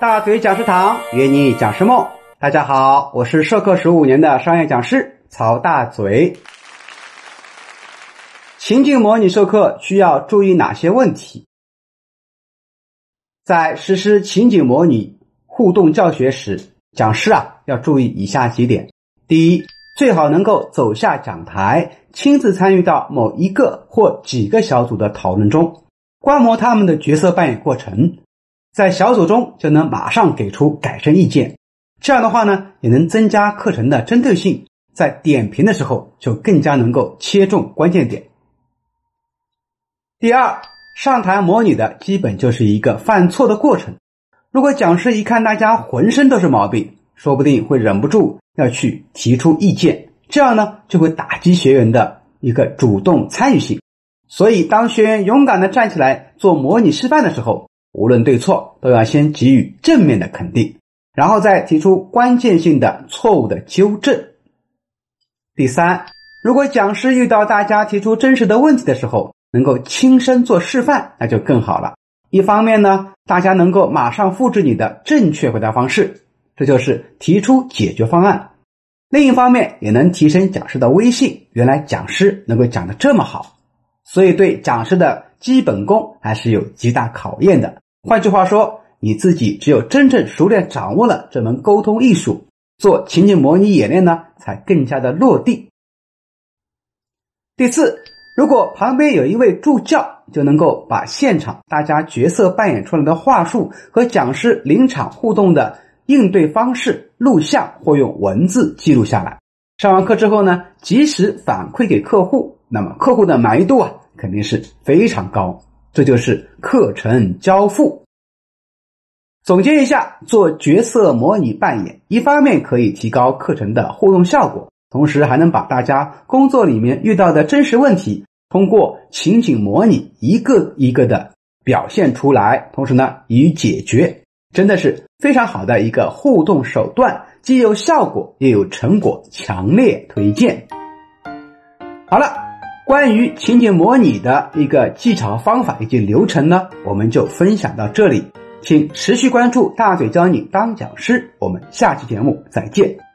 大嘴讲师堂约你讲师梦，大家好，我是授课十五年的商业讲师曹大嘴。情景模拟授课需要注意哪些问题？在实施情景模拟互动教学时，讲师啊要注意以下几点：第一，最好能够走下讲台，亲自参与到某一个或几个小组的讨论中，观摩他们的角色扮演过程。在小组中就能马上给出改正意见，这样的话呢，也能增加课程的针对性，在点评的时候就更加能够切中关键点。第二，上台模拟的基本就是一个犯错的过程。如果讲师一看大家浑身都是毛病，说不定会忍不住要去提出意见，这样呢就会打击学员的一个主动参与性。所以，当学员勇敢的站起来做模拟示范的时候，无论对错，都要先给予正面的肯定，然后再提出关键性的错误的纠正。第三，如果讲师遇到大家提出真实的问题的时候，能够亲身做示范，那就更好了。一方面呢，大家能够马上复制你的正确回答方式，这就是提出解决方案；另一方面，也能提升讲师的威信。原来讲师能够讲的这么好，所以对讲师的基本功还是有极大考验的。换句话说，你自己只有真正熟练掌握了这门沟通艺术，做情景模拟演练呢，才更加的落地。第四，如果旁边有一位助教，就能够把现场大家角色扮演出来的话术和讲师临场互动的应对方式录像或用文字记录下来。上完课之后呢，及时反馈给客户，那么客户的满意度啊，肯定是非常高。这就是课程交付。总结一下，做角色模拟扮演，一方面可以提高课程的互动效果，同时还能把大家工作里面遇到的真实问题，通过情景模拟一个一个的表现出来，同时呢予以解决，真的是非常好的一个互动手段，既有效果又有成果，强烈推荐。好了。关于情景模拟的一个技巧方法以及流程呢，我们就分享到这里，请持续关注大嘴教你当讲师，我们下期节目再见。